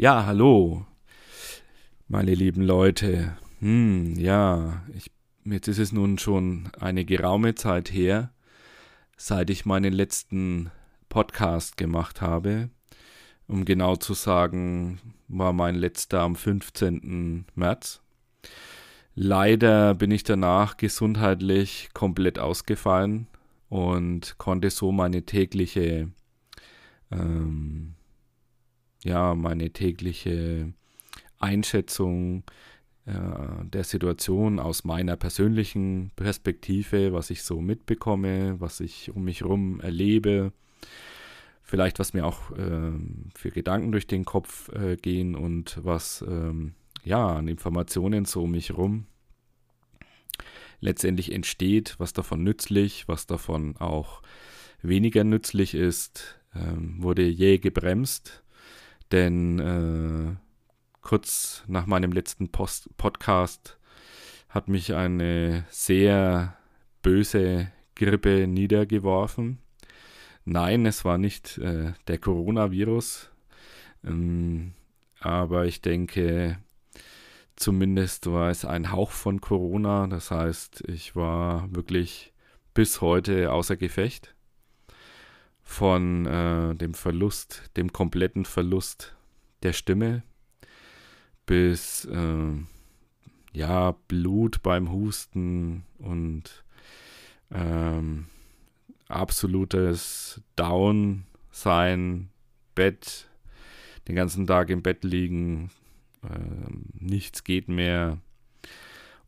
Ja, hallo, meine lieben Leute. Hm, ja, ich, jetzt ist es nun schon eine geraume Zeit her, seit ich meinen letzten Podcast gemacht habe. Um genau zu sagen, war mein letzter am 15. März. Leider bin ich danach gesundheitlich komplett ausgefallen und konnte so meine tägliche ähm, ja, meine tägliche Einschätzung äh, der Situation aus meiner persönlichen Perspektive, was ich so mitbekomme, was ich um mich herum erlebe, vielleicht was mir auch äh, für Gedanken durch den Kopf äh, gehen und was ähm, ja an Informationen so um mich herum letztendlich entsteht, was davon nützlich, was davon auch weniger nützlich ist, ähm, wurde jäh gebremst denn äh, kurz nach meinem letzten Post Podcast hat mich eine sehr böse Grippe niedergeworfen. Nein, es war nicht äh, der Coronavirus, ähm, aber ich denke, zumindest war es ein Hauch von Corona. Das heißt, ich war wirklich bis heute außer Gefecht von äh, dem Verlust, dem kompletten Verlust der Stimme bis äh, ja Blut beim Husten und ähm, absolutes Down sein, Bett, den ganzen Tag im Bett liegen, äh, nichts geht mehr.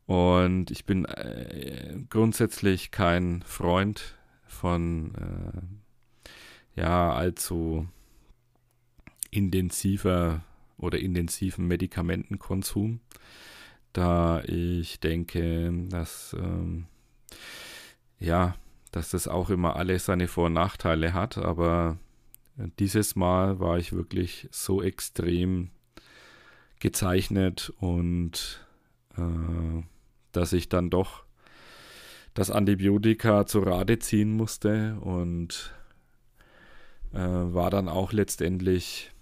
Und ich bin äh, grundsätzlich kein Freund von äh, ja, allzu intensiver oder intensiven Medikamentenkonsum, da ich denke, dass ähm, ja, dass das auch immer alles seine Vor- und Nachteile hat, aber dieses Mal war ich wirklich so extrem gezeichnet und äh, dass ich dann doch das Antibiotika zu Rate ziehen musste und äh, war dann auch letztendlich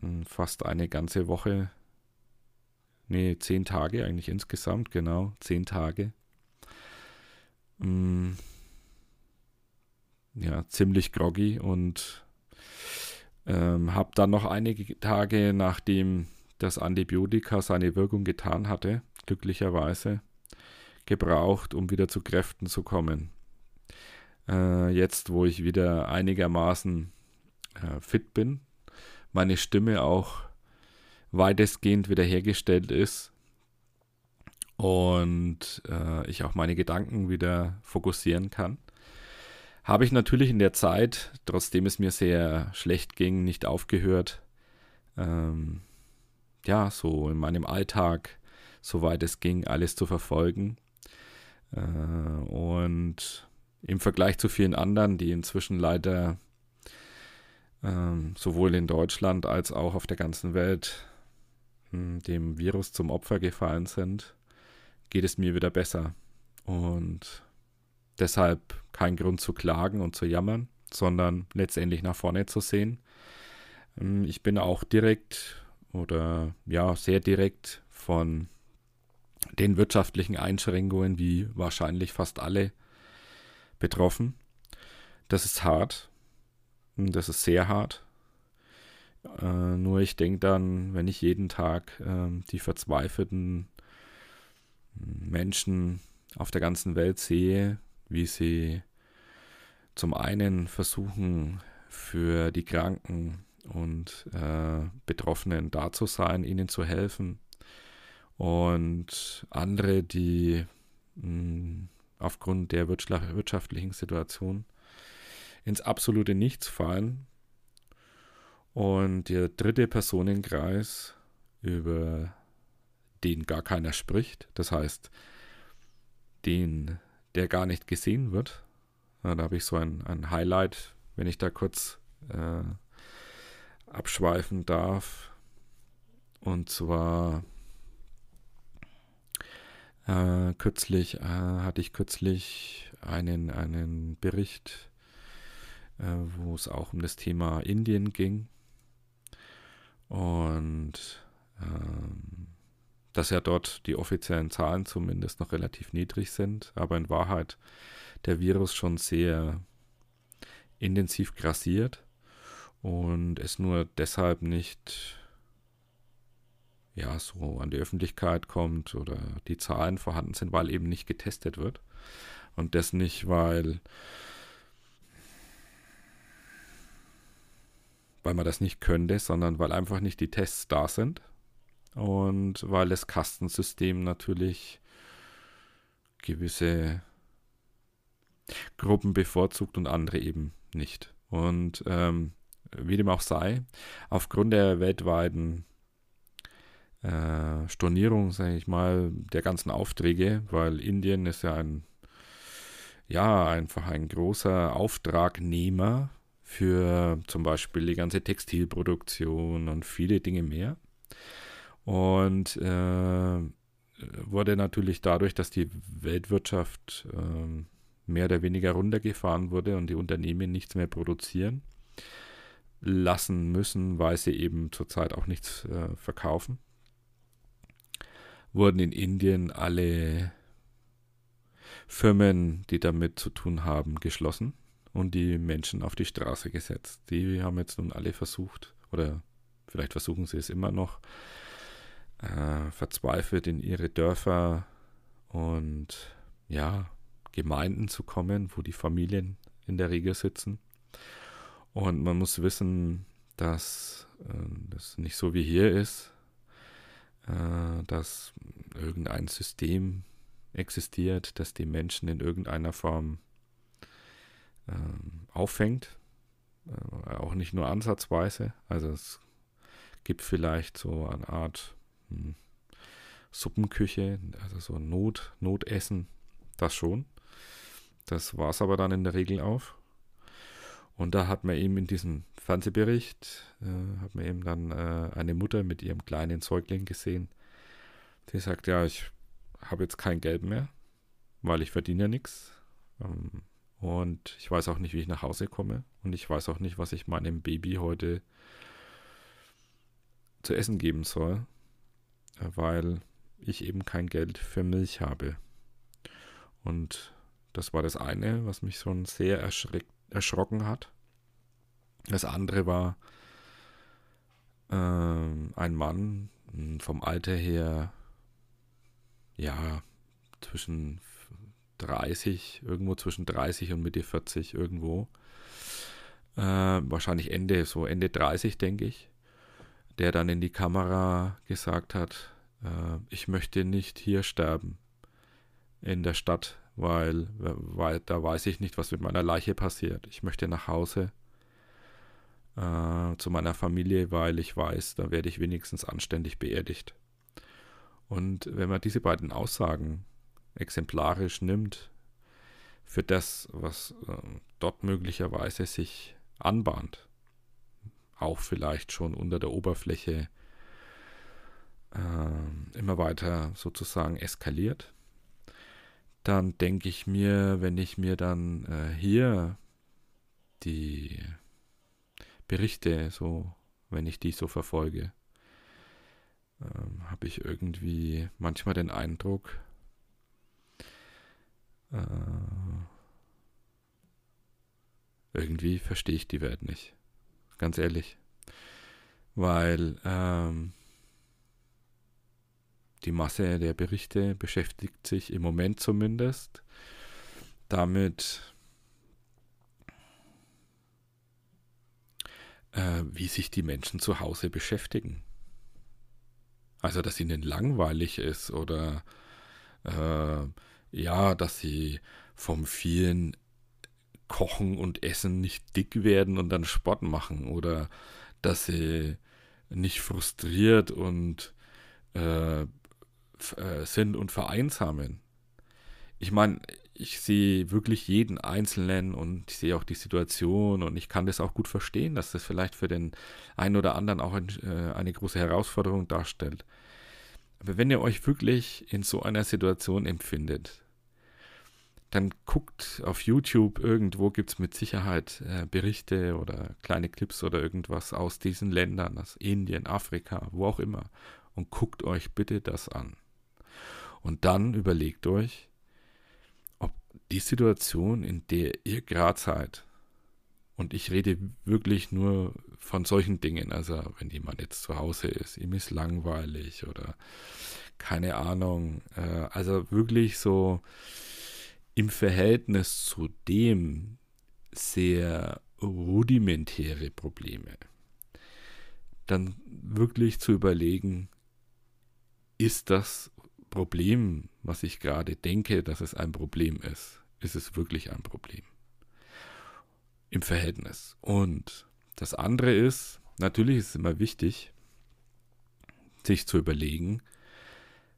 hm, fast eine ganze Woche, nee, zehn Tage eigentlich insgesamt, genau, zehn Tage. Mh, hm, ja, ziemlich groggy und ähm, habe dann noch einige Tage, nachdem das Antibiotika seine Wirkung getan hatte, glücklicherweise, gebraucht, um wieder zu Kräften zu kommen. Äh, jetzt, wo ich wieder einigermaßen äh, fit bin, meine Stimme auch weitestgehend wiederhergestellt ist und äh, ich auch meine Gedanken wieder fokussieren kann, habe ich natürlich in der Zeit, trotzdem es mir sehr schlecht ging, nicht aufgehört, ähm, ja, so in meinem Alltag, soweit es ging, alles zu verfolgen. Äh, und im Vergleich zu vielen anderen, die inzwischen leider ähm, sowohl in Deutschland als auch auf der ganzen Welt mh, hm, dem Virus zum Opfer gefallen sind, geht es mir wieder besser. Und deshalb kein Grund zu klagen und zu jammern, sondern letztendlich nach vorne zu sehen. Ähm, ich bin auch direkt oder ja, sehr direkt von den wirtschaftlichen Einschränkungen, wie wahrscheinlich fast alle, betroffen. Das ist hart. Das ist sehr hart. Äh, nur ich denke dann, wenn ich jeden Tag äh, die verzweifelten Menschen auf der ganzen Welt sehe, wie sie zum einen versuchen, für die Kranken und äh, Betroffenen da zu sein, ihnen zu helfen. Und andere, die mh, hm, aufgrund der wirtschaftlichen Situation ins absolute Nichts fallen. Und der dritte Personenkreis, über den gar keiner spricht, das heißt, den, der gar nicht gesehen wird. Da habe ich so ein, ein Highlight, wenn ich da kurz äh, abschweifen darf. Und zwar äh, kürzlich äh, hatte ich kürzlich einen, einen Bericht, äh, wo es auch um das Thema Indien ging. Und ähm, dass ja dort die offiziellen Zahlen zumindest noch relativ niedrig sind, aber in Wahrheit der Virus schon sehr intensiv grassiert und es nur deshalb nicht ja so an die Öffentlichkeit kommt oder die Zahlen vorhanden sind, weil eben nicht getestet wird und das nicht, weil weil man das nicht könnte, sondern weil einfach nicht die Tests da sind und weil das Kastensystem natürlich gewisse Gruppen bevorzugt und andere eben nicht. Und ähm, wie dem auch sei, aufgrund der weltweiten äh, Stornierung, sage ich mal, der ganzen Aufträge, weil Indien ist ja ein, ja, einfach ein großer Auftragnehmer für zum Beispiel die ganze Textilproduktion und viele Dinge mehr. Und äh, wurde natürlich dadurch, dass die Weltwirtschaft äh, mehr oder weniger runtergefahren wurde und die Unternehmen nichts mehr produzieren lassen müssen, weil sie eben zurzeit auch nichts äh, verkaufen, wurden in Indien alle Firmen, die damit zu tun haben, geschlossen und die Menschen auf die Straße gesetzt. Die haben jetzt nun alle versucht, oder vielleicht versuchen sie es immer noch, äh, verzweifelt in ihre Dörfer und ja, Gemeinden zu kommen, wo die Familien in der Regel sitzen. Und man muss wissen, dass äh, das nicht so wie hier ist, dass irgendein System existiert, das die Menschen in irgendeiner Form äh, auffängt. Äh, auch nicht nur ansatzweise. Also es gibt vielleicht so eine Art hm, Suppenküche, also so Not, Notessen, das schon. Das war es aber dann in der Regel auf. Und da hat man eben in diesem Fernsehbericht, äh, hat man eben dann äh, eine Mutter mit ihrem kleinen Säugling gesehen, die sagt, ja, ich habe jetzt kein Geld mehr, weil ich verdiene nichts. Ähm, und ich weiß auch nicht, wie ich nach Hause komme. Und ich weiß auch nicht, was ich meinem Baby heute zu essen geben soll, weil ich eben kein Geld für Milch habe. Und das war das eine, was mich schon sehr erschrocken hat. Das andere war äh, ein Mann hm, vom Alter her, ja, zwischen 30, irgendwo zwischen 30 und Mitte 40 irgendwo. Äh, wahrscheinlich Ende, so Ende 30, denke ich, der dann in die Kamera gesagt hat, äh, ich möchte nicht hier sterben in der Stadt, weil, weil da weiß ich nicht, was mit meiner Leiche passiert. Ich möchte nach Hause äh, zu meiner Familie, weil ich weiß, da werde ich wenigstens anständig beerdigt. Und wenn man diese beiden Aussagen exemplarisch nimmt für das, was äh, dort möglicherweise sich anbahnt, auch vielleicht schon unter der Oberfläche äh, immer weiter sozusagen eskaliert, dann denke ich mir, wenn ich mir dann äh, hier die Berichte so, wenn ich die so verfolge, ähm, habe ich irgendwie manchmal den Eindruck, äh, irgendwie verstehe ich die Welt nicht. Ganz ehrlich. Weil ähm, die Masse der Berichte beschäftigt sich im Moment zumindest damit, äh, wie sich die Menschen zu Hause beschäftigen. Also, dass ihnen langweilig ist oder äh, ja, dass sie vom vielen Kochen und Essen nicht dick werden und dann Sport machen oder dass sie nicht frustriert und äh, äh, sind und vereinsamen. Ich meine, ich sehe wirklich jeden Einzelnen und ich sehe auch die Situation und ich kann das auch gut verstehen, dass das vielleicht für den einen oder anderen auch ein, äh, eine große Herausforderung darstellt. Aber wenn ihr euch wirklich in so einer Situation empfindet, dann guckt auf YouTube, irgendwo gibt es mit Sicherheit äh, Berichte oder kleine Clips oder irgendwas aus diesen Ländern, aus Indien, Afrika, wo auch immer. Und guckt euch bitte das an. Und dann überlegt euch, die Situation, in der ihr gerade seid, und ich rede wirklich nur von solchen Dingen, also wenn jemand jetzt zu Hause ist, ihm ist langweilig oder keine Ahnung, äh, also wirklich so im Verhältnis zu dem sehr rudimentäre Probleme, dann wirklich zu überlegen, ist das Problem, was ich gerade denke, dass es ein Problem ist, ist es wirklich ein Problem? Im Verhältnis. Und das andere ist, natürlich ist es immer wichtig, sich zu überlegen,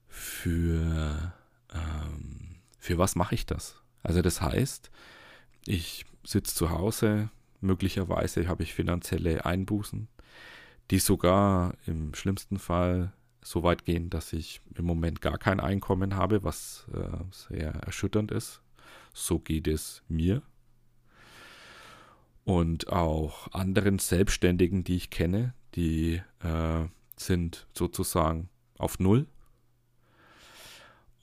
für ähm, für was mache ich das? Also das heißt, ich sitze zu Hause, möglicherweise habe ich finanzielle Einbußen, die sogar im schlimmsten Fall so weit gehen, dass ich im Moment gar kein Einkommen habe, was äh, sehr erschütternd ist. So geht es mir und auch anderen Selbstständigen, die ich kenne, die äh, sind sozusagen auf Null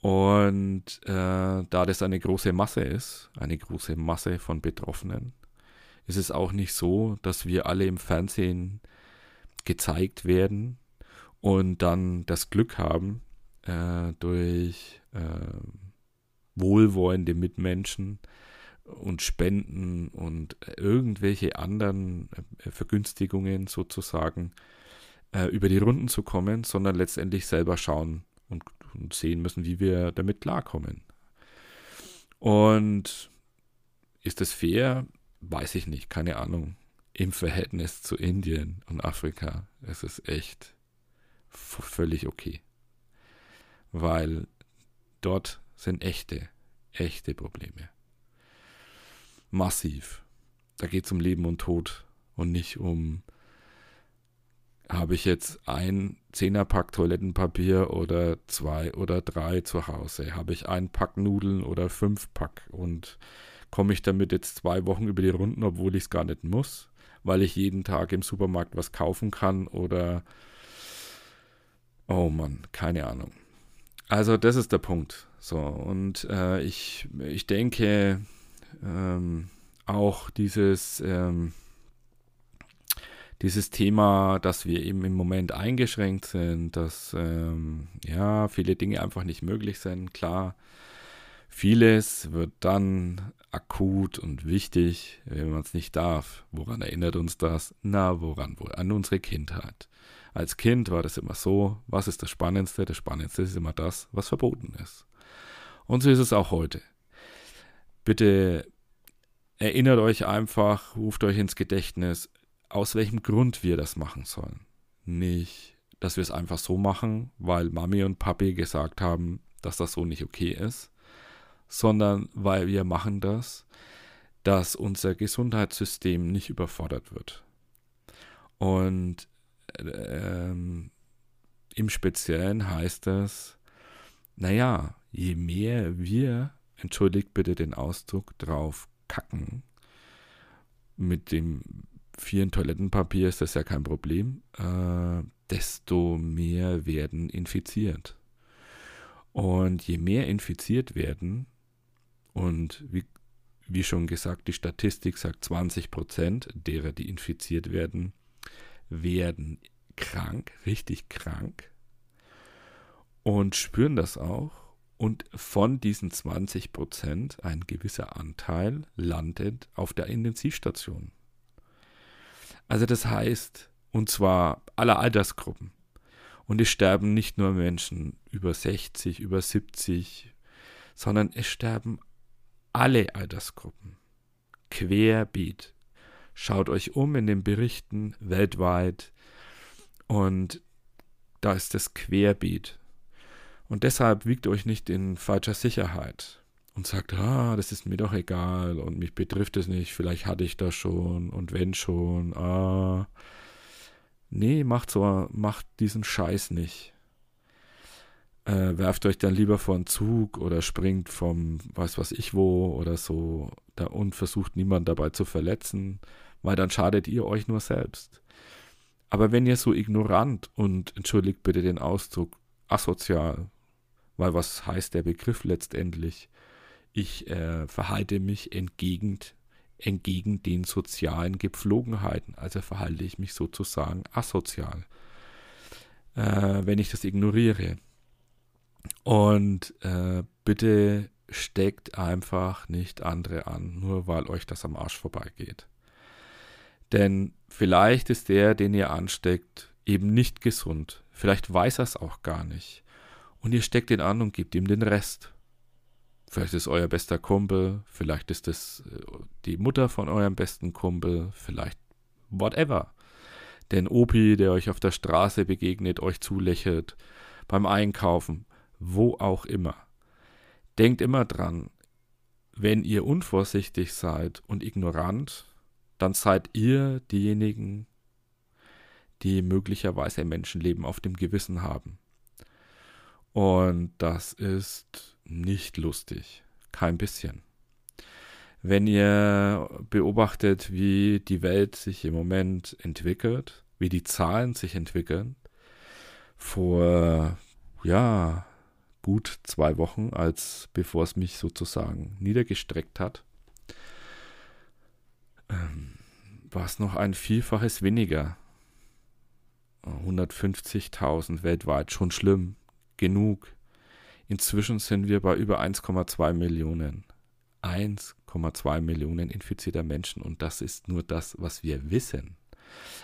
und äh, da das eine große Masse ist, eine große Masse von Betroffenen, ist es auch nicht so, dass wir alle im Fernsehen gezeigt werden und dann das Glück haben, äh, durch äh, wohlwollende Mitmenschen und Spenden und irgendwelche anderen äh, Vergünstigungen sozusagen äh, über die Runden zu kommen, sondern letztendlich selber schauen und und sehen müssen, wie wir damit klarkommen. Und ist das fair? Weiß ich nicht, keine Ahnung. Im Verhältnis zu Indien und Afrika ist es echt völlig okay. Weil dort sind echte, echte Probleme. Massiv. Da geht es um Leben und Tod und nicht um habe ich jetzt ein Zehnerpack Toilettenpapier oder zwei oder drei zu Hause? Habe ich ein Pack Nudeln oder fünf Pack? Und komme ich damit jetzt zwei Wochen über die Runden, obwohl ich es gar nicht muss, weil ich jeden Tag im Supermarkt was kaufen kann oder oh Mann, keine Ahnung. Also das ist der Punkt. So und äh, ich ich denke ähm, auch dieses ähm, dieses Thema, dass wir eben im Moment eingeschränkt sind, dass ähm, ja viele Dinge einfach nicht möglich sind. Klar, vieles wird dann akut und wichtig, wenn man es nicht darf. Woran erinnert uns das? Na, woran wohl? An unsere Kindheit. Als Kind war das immer so, was ist das Spannendste? Das Spannendste ist immer das, was verboten ist. Und so ist es auch heute. Bitte erinnert euch einfach, ruft euch ins Gedächtnis, aus welchem Grund wir das machen sollen. Nicht, dass wir es einfach so machen, weil Mami und Papi gesagt haben, dass das so nicht okay ist, sondern weil wir machen das, dass unser Gesundheitssystem nicht überfordert wird. Und ähm, im Speziellen heißt es, naja, je mehr wir, entschuldigt bitte den Ausdruck, drauf kacken, mit dem vielen Toilettenpapier ist das ja kein Problem, äh, desto mehr werden infiziert. Und je mehr infiziert werden, und wie, wie schon gesagt, die Statistik sagt 20 Prozent derer, die infiziert werden, werden krank, richtig krank und spüren das auch. Und von diesen 20 Prozent ein gewisser Anteil landet auf der Intensivstation. Also das heißt, und zwar aller Altersgruppen. Und es sterben nicht nur Menschen über 60, über 70, sondern es sterben alle Altersgruppen. Querbeet. Schaut euch um in den Berichten weltweit und da ist das Querbeet. Und deshalb wiegt euch nicht in falscher Sicherheit und sagt, ah, das ist mir doch egal und mich betrifft es nicht, vielleicht hatte ich das schon und wenn schon, ah. Nee, macht so, macht diesen Scheiß nicht. äh, werft euch dann lieber vor einen Zug oder springt vom weiß was ich wo oder so da, und versucht niemand dabei zu verletzen, weil dann schadet ihr euch nur selbst. Aber wenn ihr so ignorant und entschuldigt bitte den Ausdruck asozial, weil was heißt der Begriff letztendlich? Ich äh, verhalte mich entgegen, entgegen den sozialen Gepflogenheiten, also verhalte ich mich sozusagen asozial, äh, wenn ich das ignoriere. Und äh, bitte steckt einfach nicht andere an, nur weil euch das am Arsch vorbeigeht. Denn vielleicht ist der, den ihr ansteckt, eben nicht gesund. Vielleicht weiß er es auch gar nicht. Und ihr steckt ihn an und gebt ihm den Rest. Vielleicht ist euer bester Kumpel, vielleicht ist es äh, die Mutter von eurem besten Kumpel, vielleicht whatever. Den Opi, der euch auf der Straße begegnet, euch zulächelt, beim Einkaufen, wo auch immer. Denkt immer dran, wenn ihr unvorsichtig seid und ignorant, dann seid ihr diejenigen, die möglicherweise ein Menschenleben auf dem Gewissen haben. Und das ist nicht lustig, kein bisschen. Wenn ihr beobachtet, wie die Welt sich im Moment entwickelt, wie die Zahlen sich entwickeln, vor ja gut zwei Wochen, als bevor es mich sozusagen niedergestreckt hat, ähm, war es noch ein Vielfaches weniger. 150.000 weltweit, schon schlimm, genug. Inzwischen sind wir bei über 1,2 Millionen. 1,2 Millionen infizierter Menschen und das ist nur das, was wir wissen.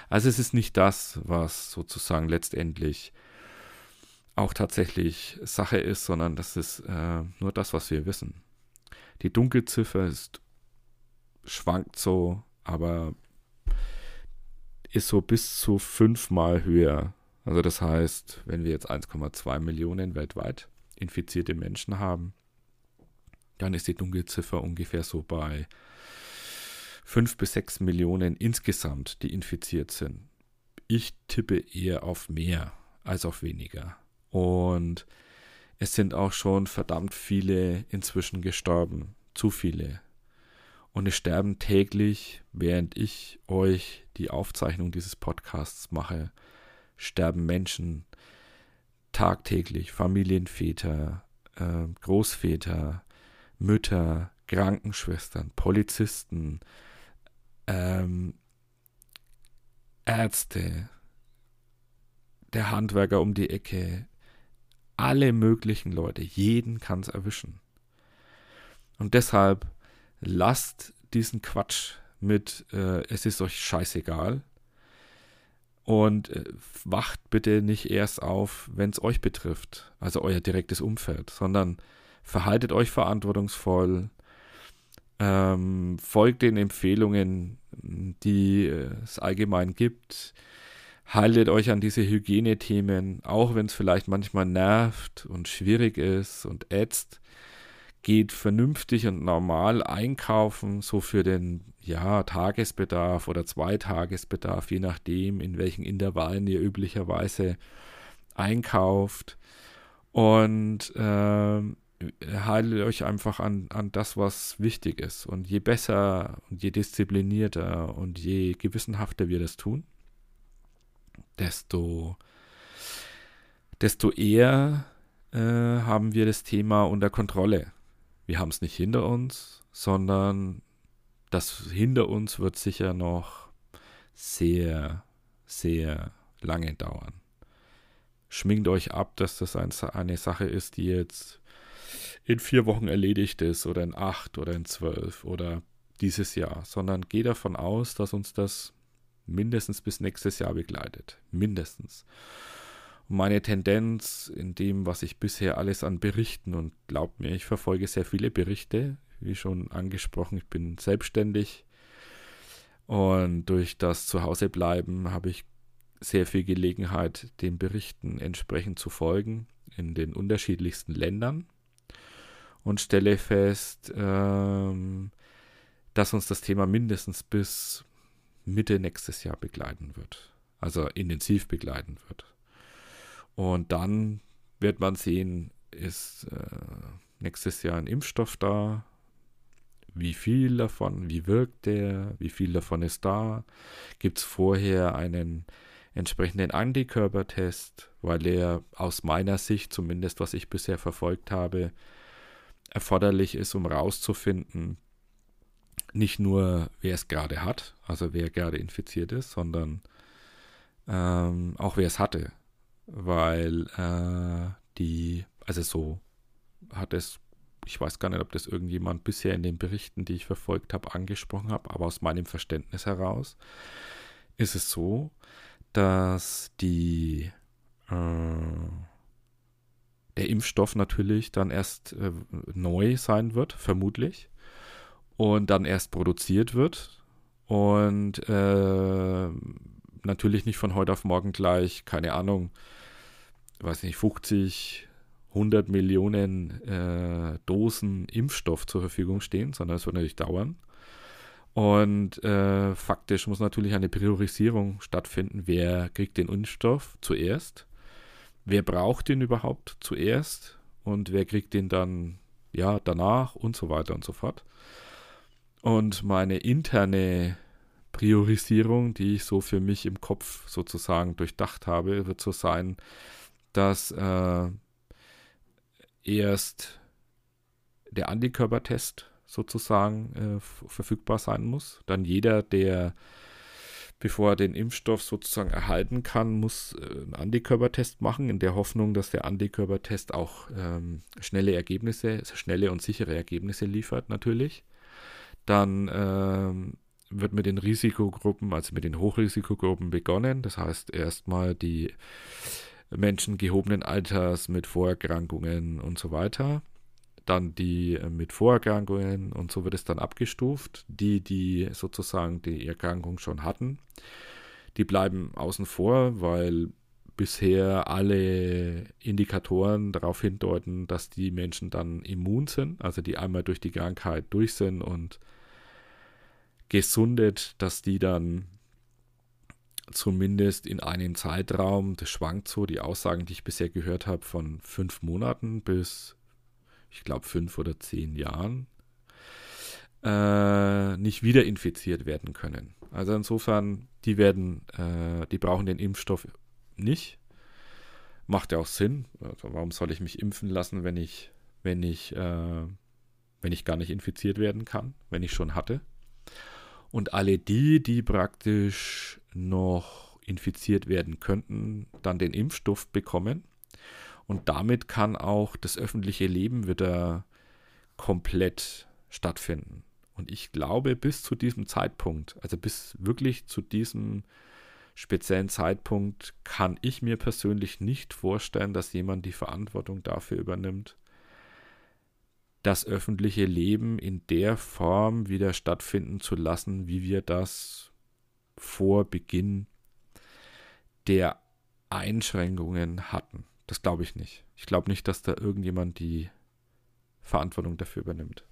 Also es ist nicht das, was sozusagen letztendlich auch tatsächlich Sache ist, sondern das ist äh, nur das, was wir wissen. Die Dunkelziffer ist schwankt so, aber ist so bis zu fünfmal höher. Also das heißt, wenn wir jetzt 1,2 Millionen weltweit infizierte Menschen haben, dann ist die Dunkelziffer ungefähr so bei 5 bis 6 Millionen insgesamt, die infiziert sind. Ich tippe eher auf mehr als auf weniger. Und es sind auch schon verdammt viele inzwischen gestorben. Zu viele. Und es sterben täglich, während ich euch die Aufzeichnung dieses Podcasts mache, sterben Menschen tagtäglich, Familienväter, äh, Großväter, Mütter, Krankenschwestern, Polizisten, ähm, Ärzte, der Handwerker um die Ecke, alle möglichen Leute, jeden kann es erwischen. Und deshalb lasst diesen Quatsch mit, äh, es ist euch scheißegal. Und äh, wacht bitte nicht erst auf, wenn es euch betrifft, also euer direktes Umfeld, sondern verhaltet euch verantwortungsvoll, ähm, folgt den Empfehlungen, die äh, es allgemein gibt, haltet euch an diese Hygienethemen, auch wenn es vielleicht manchmal nervt und schwierig ist und ätzt. Geht vernünftig und normal einkaufen, so für den ja, Tagesbedarf oder Zweitagesbedarf, je nachdem, in welchen Intervallen ihr üblicherweise einkauft. Und äh, haltet euch einfach an, an das, was wichtig ist. Und je besser und je disziplinierter und je gewissenhafter wir das tun, desto, desto eher äh, haben wir das Thema unter Kontrolle. Wir haben es nicht hinter uns, sondern das hinter uns wird sicher noch sehr, sehr lange dauern. Schminkt euch ab, dass das ein, eine Sache ist, die jetzt in vier Wochen erledigt ist oder in acht oder in zwölf oder dieses Jahr, sondern geht davon aus, dass uns das mindestens bis nächstes Jahr begleitet. Mindestens. Meine Tendenz in dem, was ich bisher alles an Berichten und glaubt mir, ich verfolge sehr viele Berichte, wie schon angesprochen, ich bin selbstständig und durch das Zuhausebleiben habe ich sehr viel Gelegenheit, den Berichten entsprechend zu folgen in den unterschiedlichsten Ländern und stelle fest, ähm, dass uns das Thema mindestens bis Mitte nächstes Jahr begleiten wird. Also intensiv begleiten wird. Und dann wird man sehen, ist äh, nächstes Jahr ein Impfstoff da. Wie viel davon, wie wirkt der, wie viel davon ist da? Gibt es vorher einen entsprechenden Antikörpertest, weil er aus meiner Sicht, zumindest was ich bisher verfolgt habe, erforderlich ist, um rauszufinden, nicht nur, wer es gerade hat, also wer gerade infiziert ist, sondern ähm, auch wer es hatte. Weil äh, die, also so hat es, ich weiß gar nicht, ob das irgendjemand bisher in den Berichten, die ich verfolgt habe, angesprochen hat, aber aus meinem Verständnis heraus ist es so, dass die äh, der Impfstoff natürlich dann erst äh, neu sein wird, vermutlich, und dann erst produziert wird und äh, natürlich nicht von heute auf morgen gleich, keine Ahnung, weiß nicht, 50, 100 Millionen äh, Dosen Impfstoff zur Verfügung stehen, sondern es wird natürlich dauern. Und äh, faktisch muss natürlich eine Priorisierung stattfinden. Wer kriegt den Impfstoff zuerst? Wer braucht den überhaupt zuerst? Und wer kriegt den dann ja danach und so weiter und so fort. Und meine interne Priorisierung, die ich so für mich im Kopf sozusagen durchdacht habe, wird so sein, dass äh, erst der Antikörpertest sozusagen äh, verfügbar sein muss. Dann jeder, der, bevor er den Impfstoff sozusagen erhalten kann, muss äh, einen Antikörpertest machen, in der Hoffnung, dass der Antikörpertest auch ähm, schnelle Ergebnisse, schnelle und sichere Ergebnisse liefert natürlich. Dann ähm, wird mit den Risikogruppen, also mit den Hochrisikogruppen begonnen. Das heißt erstmal die Menschen gehobenen Alters mit Vorerkrankungen und so weiter. Dann die äh, mit Vorerkrankungen und so wird es dann abgestuft. Die, die sozusagen die Erkrankung schon hatten, die bleiben außen vor, weil bisher alle Indikatoren darauf hindeuten, dass die Menschen dann immun sind, also die einmal durch die Krankheit durch sind und gesundet, dass die dann zumindest in einem Zeitraum, das schwankt so, die Aussagen, die ich bisher gehört habe, von fünf Monaten bis, ich glaube, fünf oder zehn Jahren, äh, nicht wieder infiziert werden können. Also insofern, die werden, äh, die brauchen den Impfstoff nicht. Macht ja auch Sinn. Also warum soll ich mich impfen lassen, wenn ich, wenn ich, äh, wenn ich gar nicht infiziert werden kann, wenn ich schon hatte? Und alle die, die praktisch noch infiziert werden könnten, dann den Impfstoff bekommen. Und damit kann auch das öffentliche Leben wieder komplett stattfinden. Und ich glaube, bis zu diesem Zeitpunkt, also bis wirklich zu diesem speziellen Zeitpunkt, kann ich mir persönlich nicht vorstellen, dass jemand die Verantwortung dafür übernimmt, das öffentliche Leben in der Form wieder stattfinden zu lassen, wie wir das vor Beginn der Einschränkungen hatten. Das glaube ich nicht. Ich glaube nicht, dass da irgendjemand die Verantwortung dafür übernimmt.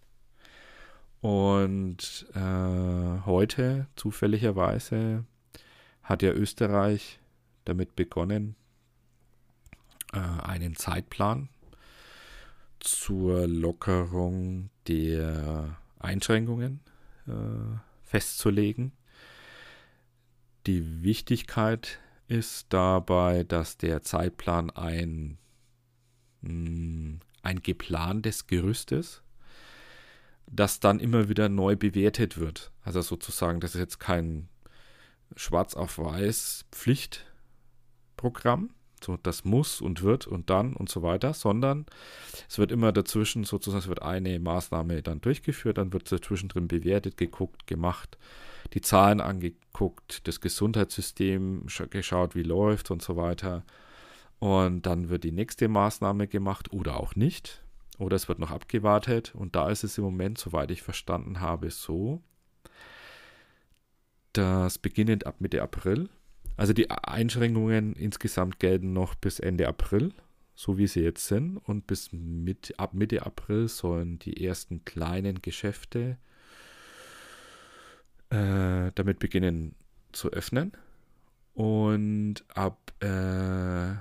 Und äh, heute, zufälligerweise, hat ja Österreich damit begonnen, äh, einen Zeitplan zur Lockerung der Einschränkungen äh, festzulegen. Die Wichtigkeit ist dabei, dass der Zeitplan ein, mh, hm, ein geplantes Gerüst ist, das dann immer wieder neu bewertet wird. Also sozusagen, das ist jetzt kein schwarz auf weiß Pflichtprogramm, so das muss und wird und dann und so weiter, sondern es wird immer dazwischen sozusagen, es wird eine Maßnahme dann durchgeführt, dann wird dazwischen drin bewertet, geguckt, gemacht, die Zahlen angeguckt, das Gesundheitssystem geschaut, wie läuft und so weiter. Und dann wird die nächste Maßnahme gemacht oder auch nicht. Oder es wird noch abgewartet. Und da ist es im Moment, soweit ich verstanden habe, so, dass beginnend ab Mitte April also die Einschränkungen insgesamt gelten noch bis Ende April, so wie sie jetzt sind. Und bis mit, ab Mitte April sollen die ersten kleinen Geschäfte äh, damit beginnen zu öffnen. Und ab äh,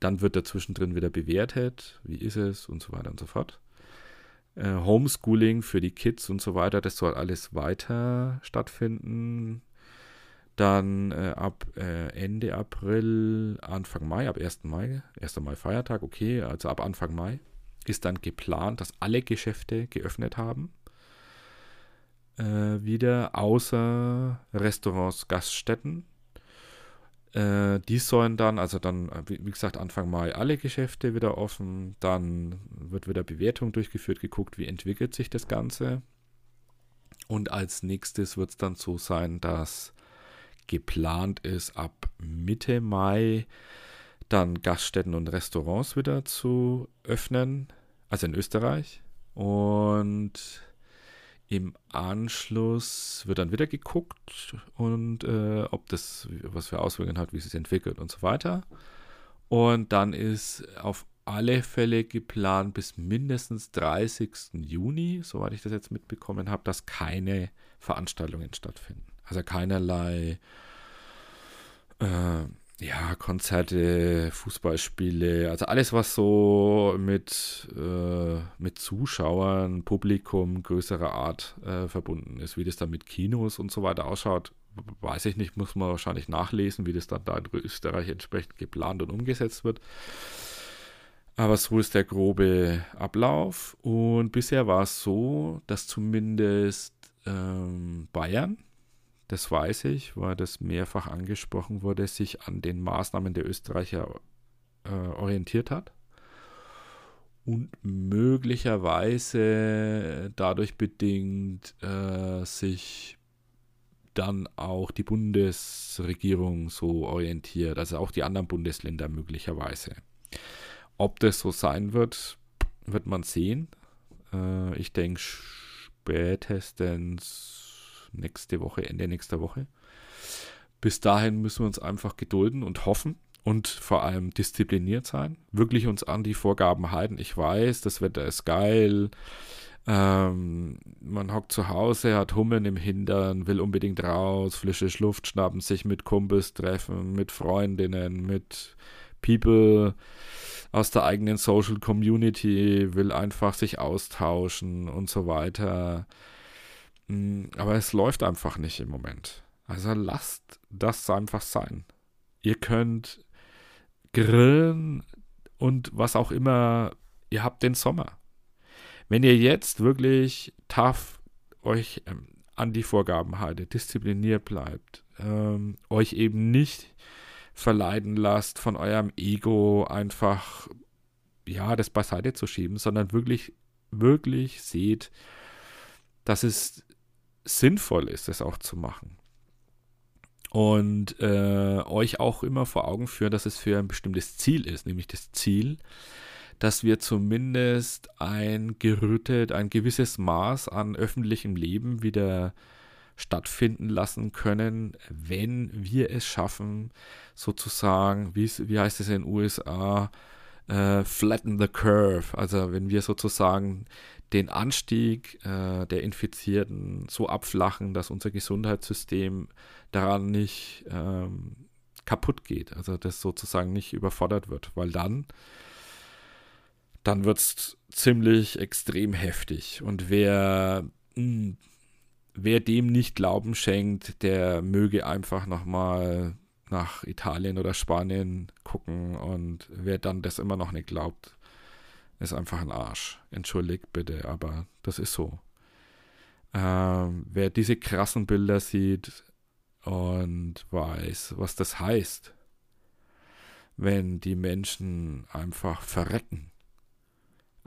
dann wird er zwischendrin wieder bewertet, wie ist es und so weiter und so fort. Äh, Homeschooling für die Kids und so weiter, das soll alles weiter stattfinden. Dann äh, ab äh, Ende April, Anfang Mai, ab 1. Mai, 1. Mai Feiertag, okay, also ab Anfang Mai ist dann geplant, dass alle Geschäfte geöffnet haben. Äh, wieder außer Restaurants, Gaststätten. Äh, die sollen dann, also dann, wie, wie gesagt, Anfang Mai alle Geschäfte wieder offen. Dann wird wieder Bewertung durchgeführt, geguckt, wie entwickelt sich das Ganze. Und als nächstes wird es dann so sein, dass geplant ist, ab Mitte Mai dann Gaststätten und Restaurants wieder zu öffnen, also in Österreich. Und im Anschluss wird dann wieder geguckt und äh, ob das was für Auswirkungen hat, wie es sich entwickelt und so weiter. Und dann ist auf alle Fälle geplant bis mindestens 30. Juni, soweit ich das jetzt mitbekommen habe, dass keine Veranstaltungen stattfinden. Also keinerlei äh, ja, Konzerte, Fußballspiele, also alles, was so mit, äh, mit Zuschauern, Publikum größerer Art äh, verbunden ist. Wie das dann mit Kinos und so weiter ausschaut, weiß ich nicht, muss man wahrscheinlich nachlesen, wie das dann da in Österreich entsprechend geplant und umgesetzt wird. Aber so ist der grobe Ablauf. Und bisher war es so, dass zumindest ähm, Bayern das weiß ich, weil das mehrfach angesprochen wurde, sich an den Maßnahmen der Österreicher äh, orientiert hat und möglicherweise dadurch bedingt äh, sich dann auch die Bundesregierung so orientiert, also auch die anderen Bundesländer möglicherweise. Ob das so sein wird, wird man sehen. Äh, ich denke spätestens nächste Woche, Ende nächster Woche. Bis dahin müssen wir uns einfach gedulden und hoffen und vor allem diszipliniert sein. Wirklich uns an die Vorgaben halten. Ich weiß, das Wetter ist geil. Ähm, man hockt zu Hause, hat Hummeln im Hintern, will unbedingt raus, frische Luft schnappen, sich mit Kumpels treffen, mit Freundinnen, mit People aus der eigenen Social Community, will einfach sich austauschen und so weiter. Mm, aber es läuft einfach nicht im Moment. Also lasst das einfach sein. Ihr könnt grillen und was auch immer. Ihr habt den Sommer. Wenn ihr jetzt wirklich tough euch ähm, an die Vorgaben haltet, diszipliniert bleibt, ähm, euch eben nicht verleiten lasst, von eurem Ego einfach, ja, das beiseite zu schieben, sondern wirklich, wirklich seht, dass es sinnvoll ist, es auch zu machen. Und äh, euch auch immer vor Augen führen, dass es für ein bestimmtes Ziel ist, nämlich das Ziel, dass wir zumindest ein gerüttet, ein gewisses Maß an öffentlichem Leben wieder stattfinden lassen können, wenn wir es schaffen, sozusagen, wie, wie heißt es in den USA, äh, flatten the curve, also wenn wir sozusagen den Anstieg äh, der Infizierten so abflachen, dass unser Gesundheitssystem daran nicht ähm, kaputt geht, also das sozusagen nicht überfordert wird, weil dann, dann wird es ziemlich extrem heftig. Und wer, mh, hm, wer dem nicht Glauben schenkt, der möge einfach nochmal nach Italien oder Spanien gucken und wer dann das immer noch nicht glaubt, ist einfach ein Arsch. Entschuldigt bitte, aber das ist so. Ähm, wer diese krassen Bilder sieht und weiß, was das heißt, wenn die Menschen einfach verrecken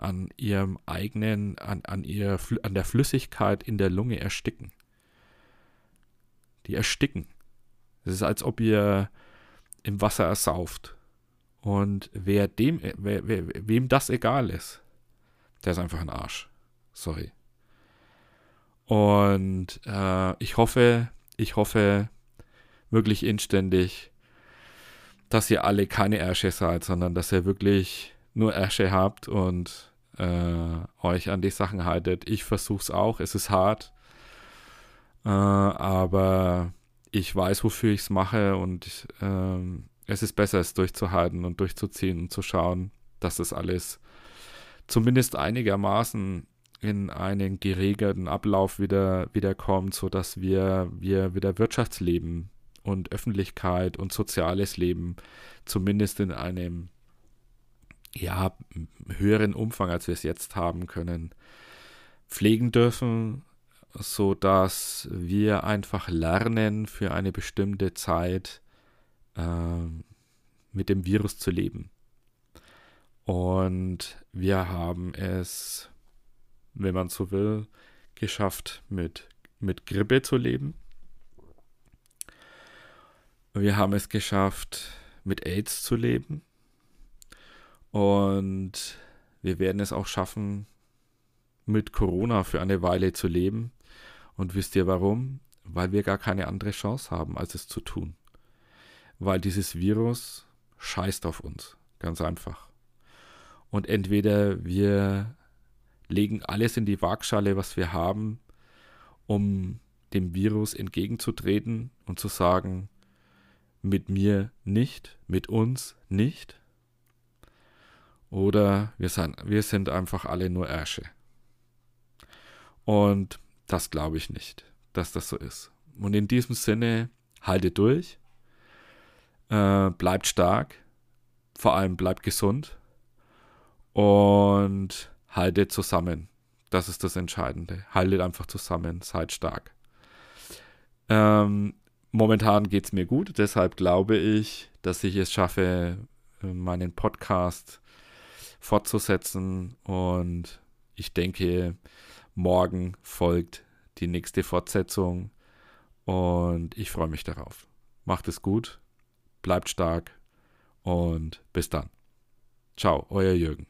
an ihrem eigenen, an, an, ihr, an der Flüssigkeit in der Lunge ersticken. Die ersticken. Es ist, als ob ihr im Wasser ersauft. Und wer dem, wer, wer, wem das egal ist, der ist einfach ein Arsch. Sorry. Und äh, ich hoffe, ich hoffe wirklich inständig, dass ihr alle keine Ärsche seid, sondern dass ihr wirklich nur Ärsche habt und äh, euch an die Sachen haltet. Ich versuche es auch, es ist hart, äh, aber ich weiß, wofür ich es mache und ähm, es ist besser, es durchzuhalten und durchzuziehen und zu schauen, dass das alles zumindest einigermaßen in einen geregelten Ablauf wieder, wieder kommt, sodass wir, wir wieder Wirtschaftsleben und Öffentlichkeit und soziales Leben zumindest in einem ja, höheren Umfang, als wir es jetzt haben können, pflegen dürfen, sodass wir einfach lernen, für eine bestimmte Zeit äh, mit dem Virus zu leben. Und wir haben es, wenn man so will, geschafft, mit, mit Grippe zu leben. Wir haben es geschafft, mit AIDS zu leben. Und wir werden es auch schaffen, mit Corona für eine Weile zu leben. Und wisst ihr warum? Weil wir gar keine andere Chance haben, als es zu tun. Weil dieses Virus scheißt auf uns. Ganz einfach. Und entweder wir legen alles in die Waagschale, was wir haben, um dem Virus entgegenzutreten und zu sagen, mit mir nicht, mit uns nicht. Oder wir sind, wir sind einfach alle nur Ärsche. Und das glaube ich nicht, dass das so ist. Und in diesem Sinne, halte durch, äh, bleibt stark, vor allem bleibt gesund und haltet zusammen. Das ist das Entscheidende. Haltet einfach zusammen, seid stark. Ähm, momentan geht es mir gut, deshalb glaube ich, dass ich es schaffe, meinen Podcast fortzusetzen und ich denke, morgen folgt die nächste Fortsetzung und ich freue mich darauf. Macht es gut, bleibt stark und bis dann. Ciao, euer Jürgen.